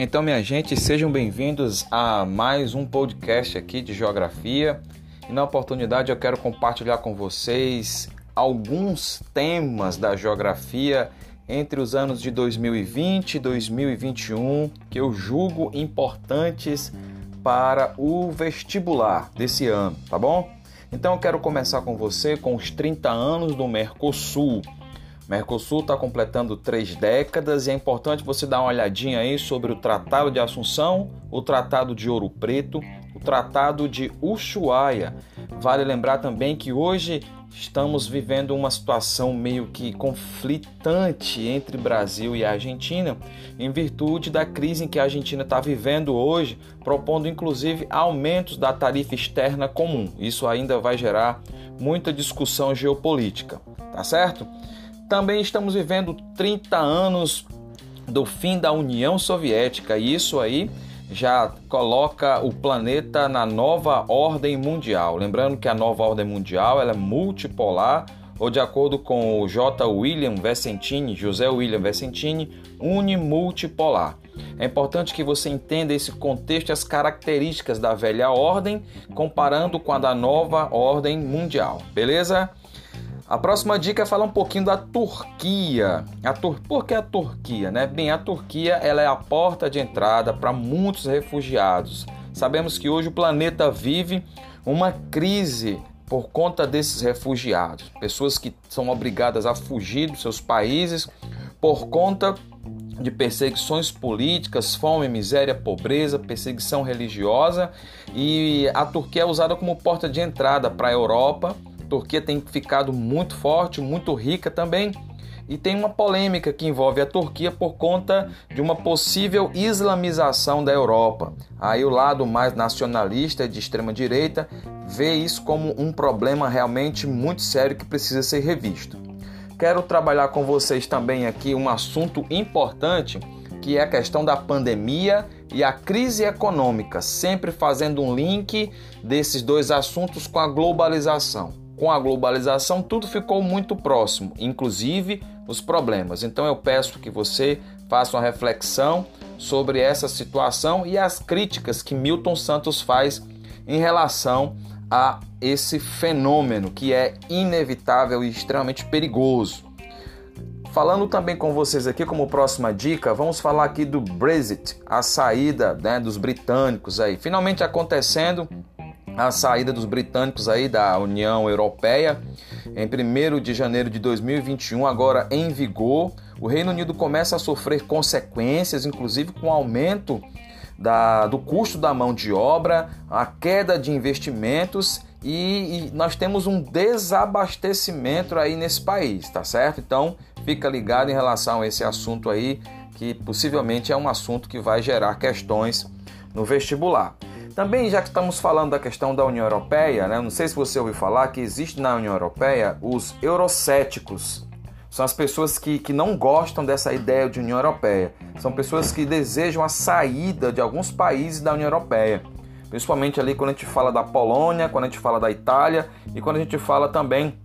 Então, minha gente, sejam bem-vindos a mais um podcast aqui de geografia. E na oportunidade eu quero compartilhar com vocês alguns temas da geografia entre os anos de 2020 e 2021 que eu julgo importantes para o vestibular desse ano, tá bom? Então eu quero começar com você com os 30 anos do Mercosul. Mercosul está completando três décadas e é importante você dar uma olhadinha aí sobre o Tratado de Assunção, o Tratado de Ouro Preto, o Tratado de Ushuaia. Vale lembrar também que hoje estamos vivendo uma situação meio que conflitante entre Brasil e Argentina, em virtude da crise em que a Argentina está vivendo hoje, propondo inclusive aumentos da tarifa externa comum. Isso ainda vai gerar muita discussão geopolítica, tá certo? Também estamos vivendo 30 anos do fim da União Soviética e isso aí já coloca o planeta na nova ordem mundial. Lembrando que a nova ordem mundial ela é multipolar, ou de acordo com o J. William Vicentini, José William Vicentini, unimultipolar. É importante que você entenda esse contexto e as características da velha ordem, comparando com a da nova ordem mundial, beleza? A próxima dica é falar um pouquinho da Turquia. A Tur... Por que a Turquia? Né? Bem, a Turquia ela é a porta de entrada para muitos refugiados. Sabemos que hoje o planeta vive uma crise por conta desses refugiados, pessoas que são obrigadas a fugir dos seus países por conta de perseguições políticas, fome, miséria, pobreza, perseguição religiosa e a Turquia é usada como porta de entrada para a Europa Turquia tem ficado muito forte, muito rica também. E tem uma polêmica que envolve a Turquia por conta de uma possível islamização da Europa. Aí o lado mais nacionalista de extrema direita vê isso como um problema realmente muito sério que precisa ser revisto. Quero trabalhar com vocês também aqui um assunto importante, que é a questão da pandemia e a crise econômica, sempre fazendo um link desses dois assuntos com a globalização com a globalização, tudo ficou muito próximo, inclusive os problemas. Então eu peço que você faça uma reflexão sobre essa situação e as críticas que Milton Santos faz em relação a esse fenômeno que é inevitável e extremamente perigoso. Falando também com vocês aqui como próxima dica, vamos falar aqui do Brexit, a saída né, dos britânicos aí, finalmente acontecendo a saída dos britânicos aí da União Europeia em 1 de janeiro de 2021, agora em vigor. O Reino Unido começa a sofrer consequências, inclusive com aumento da, do custo da mão de obra, a queda de investimentos e, e, nós temos um desabastecimento aí nesse país, tá certo? Então fica ligado em relação a esse assunto aí, que possivelmente é um assunto que vai gerar questões no vestibular. Também, já que estamos falando da questão da União Europeia, né, não sei se você ouviu falar que existe na União Europeia os eurocéticos. São as pessoas que, que não gostam dessa ideia de União Europeia. São pessoas que desejam a saída de alguns países da União Europeia. Principalmente ali quando a gente fala da Polônia, quando a gente fala da Itália e quando a gente fala também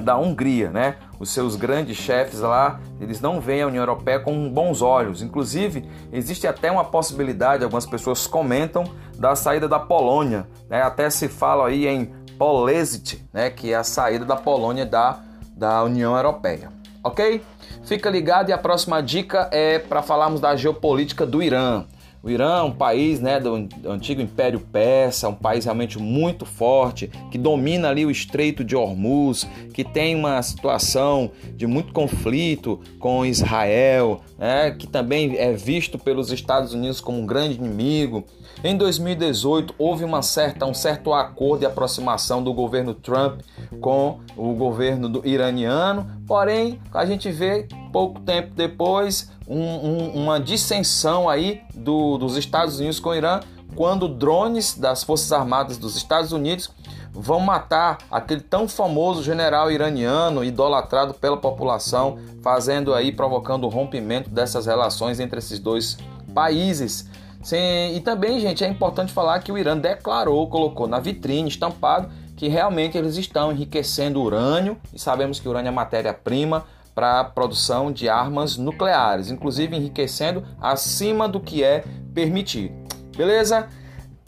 da Hungria, né? Os seus grandes chefes lá, eles não veem a União Europeia com bons olhos. Inclusive, existe até uma possibilidade, algumas pessoas comentam, da saída da Polônia, né? Até se fala aí em Polexit, né? Que é a saída da Polônia da, da União Europeia. Ok? Fica ligado e a próxima dica é para falarmos da geopolítica do Irã. O Irã é um país né, do antigo Império Persa, um país realmente muito forte, que domina ali o Estreito de Hormuz, que tem uma situação de muito conflito com Israel, né, que também é visto pelos Estados Unidos como um grande inimigo. Em 2018, houve uma certa, um certo acordo de aproximação do governo Trump com o governo iraniano, porém, a gente vê pouco tempo depois um, um, uma dissensão aí do, dos Estados Unidos com o Irã, quando drones das Forças Armadas dos Estados Unidos vão matar aquele tão famoso general iraniano idolatrado pela população, fazendo aí provocando o rompimento dessas relações entre esses dois países. Sim, e também, gente, é importante falar que o Irã declarou, colocou na vitrine, estampado, que realmente eles estão enriquecendo urânio, e sabemos que urânio é matéria-prima para a produção de armas nucleares, inclusive enriquecendo acima do que é permitido. Beleza?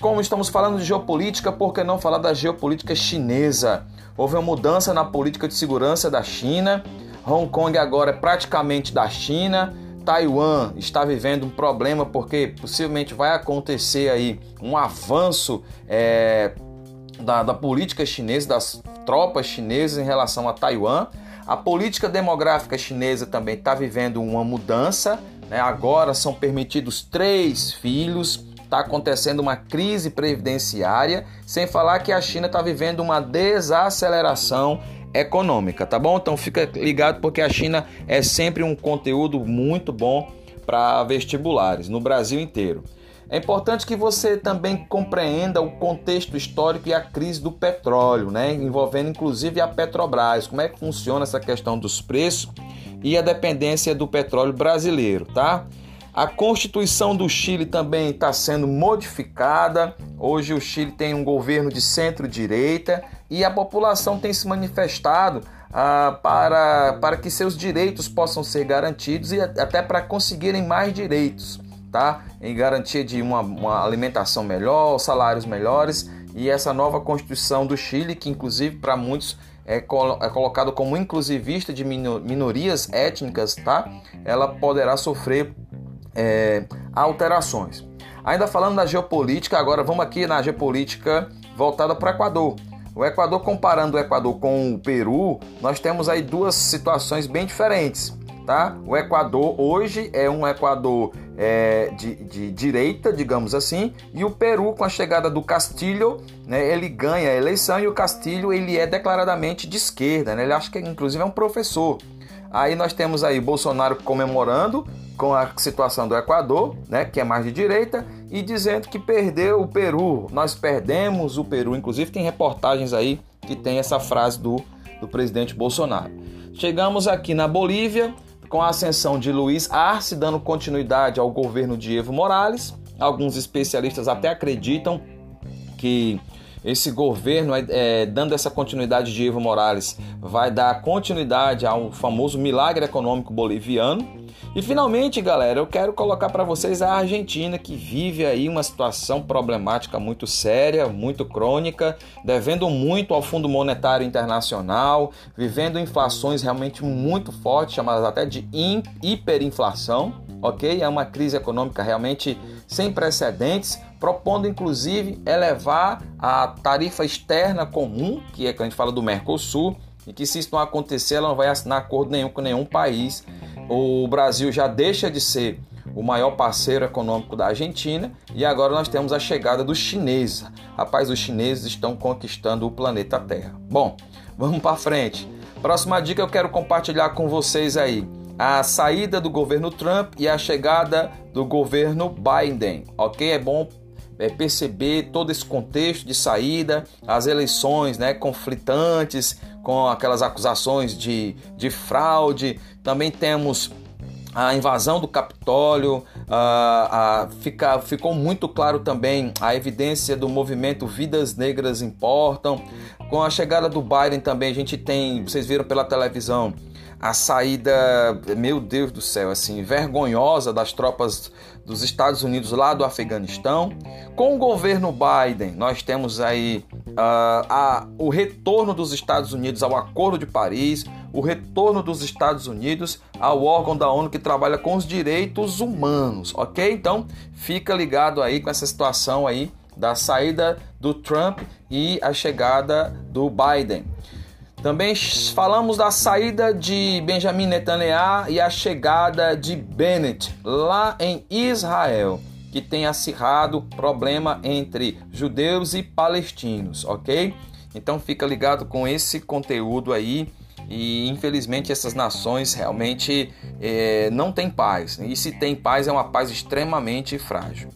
Como estamos falando de geopolítica, por que não falar da geopolítica chinesa? Houve uma mudança na política de segurança da China. Hong Kong agora é praticamente da China. Taiwan está vivendo um problema porque possivelmente vai acontecer aí um avanço é, da, da política chinesa, das tropas chinesas em relação a Taiwan. A política demográfica chinesa também está vivendo uma mudança. Né? Agora são permitidos três filhos. Está acontecendo uma crise previdenciária, sem falar que a China está vivendo uma desaceleração econômica, tá bom? Então fica ligado porque a China é sempre um conteúdo muito bom para vestibulares no Brasil inteiro. É importante que você também compreenda o contexto histórico e a crise do petróleo, né? envolvendo inclusive a Petrobras, como é que funciona essa questão dos preços e a dependência do petróleo brasileiro, tá? A Constituição do Chile também está sendo modificada. Hoje o Chile tem um governo de centro-direita e a população tem se manifestado ah, para, para que seus direitos possam ser garantidos e até para conseguirem mais direitos tá? Em garantia de uma, uma alimentação melhor, salários melhores e essa nova Constituição do Chile, que inclusive para muitos é, colo é, colocado como inclusivista de minorias étnicas, tá? Ela poderá sofrer é, alterações. Ainda falando da geopolítica, agora vamos aqui na geopolítica voltada para o Equador. O Equador, comparando o Equador com o Peru, nós temos aí duas situações bem diferentes tá? O Equador hoje é um Equador é, de, de, direita, digamos assim, e o Peru, com a chegada do Castilho, né, ele ganha a eleição e o Castilho ele é declaradamente de esquerda, né? Ele acha que inclusive é um professor. Aí nós temos aí Bolsonaro comemorando com a situação do Equador, né, que é mais de direita, e dizendo que perdeu o Peru. Nós perdemos o Peru. Inclusive tem reportagens aí que tem essa frase do, do presidente Bolsonaro. Chegamos aqui na Bolívia, com a ascensão de Luiz Arce, dando continuidade ao governo de Evo Morales. Alguns especialistas até acreditam que esse governo, é, é, dando essa continuidade de Evo Morales, vai dar continuidade ao famoso milagre econômico boliviano e finalmente, galera, eu quero colocar para vocês a Argentina que vive aí uma situação problemática muito séria, muito crônica, devendo muito ao Fundo Monetário Internacional, vivendo inflações realmente muito fortes, chamadas até de hiperinflação, ok? É uma crise econômica realmente sem precedentes, propondo inclusive elevar a tarifa externa comum, que é que a gente fala do Mercosul, e que se isso não acontecer, ela não vai assinar acordo nenhum com nenhum país o Brasil já deixa de ser o maior parceiro econômico da Argentina e agora nós temos a chegada dos chineses. Rapaz, os chineses estão conquistando o planeta Terra. Bom, vamos para frente. Próxima dica eu quero compartilhar com vocês aí a saída do governo Trump e a chegada do governo Biden, ok? É bom é, perceber todo esse contexto de saída, as eleições né, conflitantes, com aquelas acusações de, de fraude. Também temos a invasão do Capitólio, a, a, fica, ficou muito claro também a evidência do movimento Vidas Negras Importam. Com a chegada do Biden também a gente tem, vocês viram pela televisão, a saída, meu Deus do céu, assim, vergonhosa das tropas dos Estados Unidos lá do Afeganistão. Com o governo Biden, nós temos aí uh, a, o retorno dos Estados Unidos ao Acordo de Paris, o retorno dos Estados Unidos ao órgão da ONU que trabalha com os direitos humanos, ok? Então, fica ligado aí com essa situação aí da saída do Trump e a chegada do Biden. Também falamos da saída de Benjamin Netanyahu e a chegada de Bennett lá em Israel, que tem acirrado problema entre judeus e palestinos, ok? Então fica ligado com esse conteúdo aí e infelizmente essas nações realmente é, não têm paz. E se tem paz é uma paz extremamente frágil.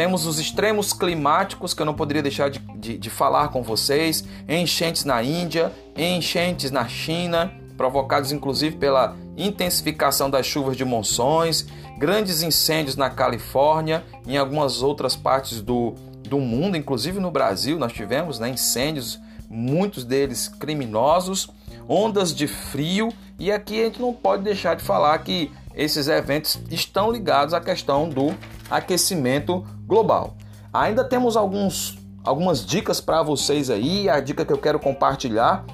Temos os extremos climáticos que eu não poderia deixar de, de, de falar com vocês: enchentes na Índia, enchentes na China, provocados inclusive pela intensificação das chuvas de monções, grandes incêndios na Califórnia em algumas outras partes do, do mundo, inclusive no Brasil, nós tivemos né, incêndios, muitos deles criminosos. ondas de frio, e aqui a gente não pode deixar de falar que esses eventos estão ligados à questão do aquecimento global. Ainda temos alguns, algumas dicas para vocês aí. A dica que eu quero compartilhar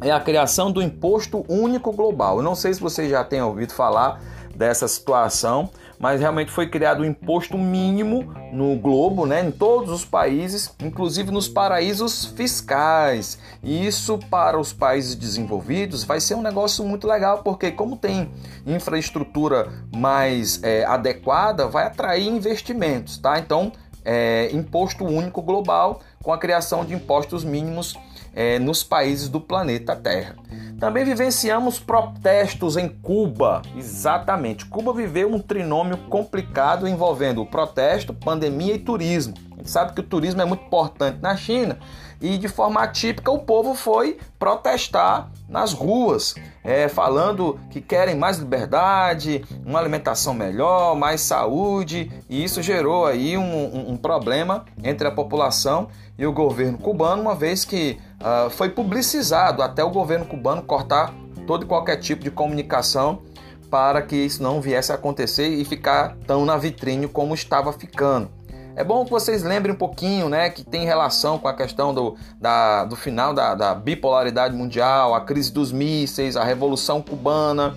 é a criação do imposto único global. Eu não sei se vocês já têm ouvido falar dessa situação, mas realmente foi criado um imposto mínimo no globo, né, em todos os países, inclusive nos paraísos fiscais. E isso para os países desenvolvidos vai ser um negócio muito legal, porque como tem infraestrutura mais é, adequada, vai atrair investimentos, tá? Então, é, imposto único global com a criação de impostos mínimos é, nos países do planeta Terra. Também vivenciamos protestos em Cuba. Exatamente. Cuba viveu um trinômio complicado envolvendo o protesto, pandemia e turismo. A gente sabe que o turismo é muito importante na China e de forma atípica o povo foi protestar nas ruas, é, falando que querem mais liberdade, uma alimentação melhor, mais saúde, e isso gerou aí um, um, um problema entre a população e o governo cubano, uma vez que uh, foi publicizado até o governo cubano cortar todo e qualquer tipo de comunicação para que isso não viesse a acontecer e ficar tão na vitrine como estava ficando. É bom que vocês lembrem um pouquinho, né, que tem relação com a questão do, da, do final da, da bipolaridade mundial, a crise dos mísseis, a revolução cubana.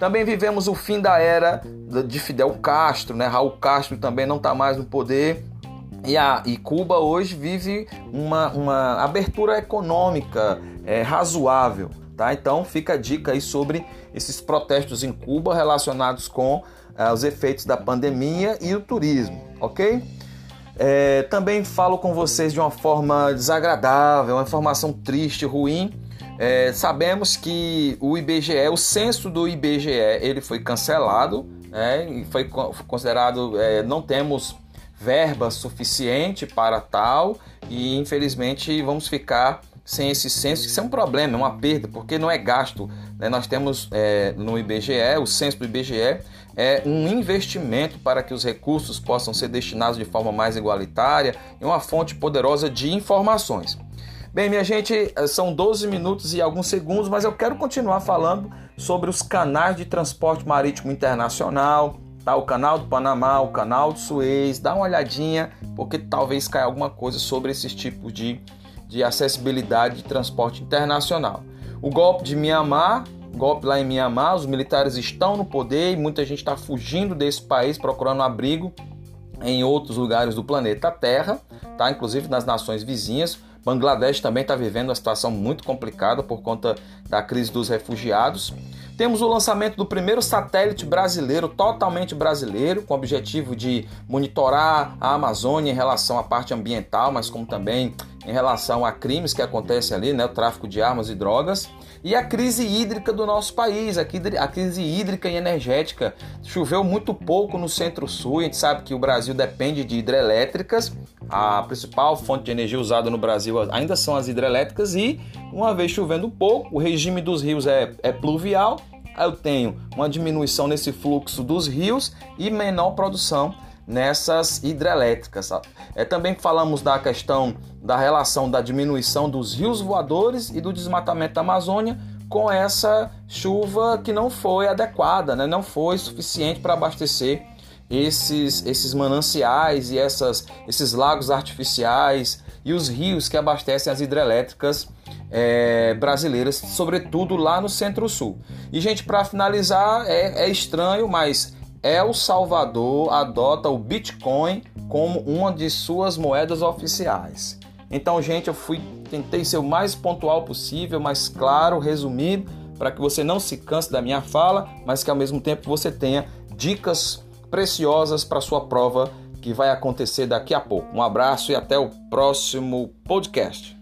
Também vivemos o fim da era de Fidel Castro, né? Raul Castro também não está mais no poder e, a, e Cuba hoje vive uma, uma abertura econômica é, razoável. Tá? Então fica a dica aí sobre esses protestos em Cuba relacionados com é, os efeitos da pandemia e o turismo, ok? É, também falo com vocês de uma forma desagradável, uma informação triste, ruim. É, sabemos que o IBGE, o censo do IBGE, ele foi cancelado, né, e foi considerado, é, não temos verba suficiente para tal e infelizmente vamos ficar sem esse censo. Isso é um problema, é uma perda, porque não é gasto. Né? Nós temos é, no IBGE, o censo do IBGE é um investimento para que os recursos possam ser destinados de forma mais igualitária e uma fonte poderosa de informações. Bem, minha gente, são 12 minutos e alguns segundos, mas eu quero continuar falando sobre os canais de transporte marítimo internacional, tá? O canal do Panamá, o canal do Suez, dá uma olhadinha, porque talvez caia alguma coisa sobre esses tipos de, de acessibilidade de transporte internacional. O golpe de Mianmar, golpe lá em Mianmar, os militares estão no poder e muita gente está fugindo desse país procurando abrigo em outros lugares do planeta Terra, tá? Inclusive nas nações vizinhas. Bangladesh também está vivendo uma situação muito complicada por conta da crise dos refugiados. Temos o lançamento do primeiro satélite brasileiro, totalmente brasileiro, com o objetivo de monitorar a Amazônia em relação à parte ambiental, mas como também em relação a crimes que acontecem ali, né, o tráfico de armas e drogas. E a crise hídrica do nosso país, a crise hídrica e energética. Choveu muito pouco no centro-sul, a gente sabe que o Brasil depende de hidrelétricas. A principal fonte de energia usada no Brasil ainda são as hidrelétricas e, uma vez chovendo pouco, o regime dos rios é, é pluvial eu tenho uma diminuição nesse fluxo dos rios e menor produção nessas hidrelétricas. É, também falamos da questão da relação da diminuição dos rios voadores e do desmatamento da Amazônia com essa chuva que não foi adequada, né? não foi suficiente para abastecer esses, esses mananciais e essas, esses lagos artificiais e os rios que abastecem as hidrelétricas é, brasileiras, sobretudo lá no Centro-Sul. E, gente, para finalizar, é, é estranho, mas El Salvador adota o Bitcoin como uma de suas moedas oficiais. Então, gente, eu fui tentei ser o mais pontual possível, mais claro, resumido, para que você não se canse da minha fala, mas que ao mesmo tempo você tenha dicas preciosas para sua prova que vai acontecer daqui a pouco. Um abraço e até o próximo podcast.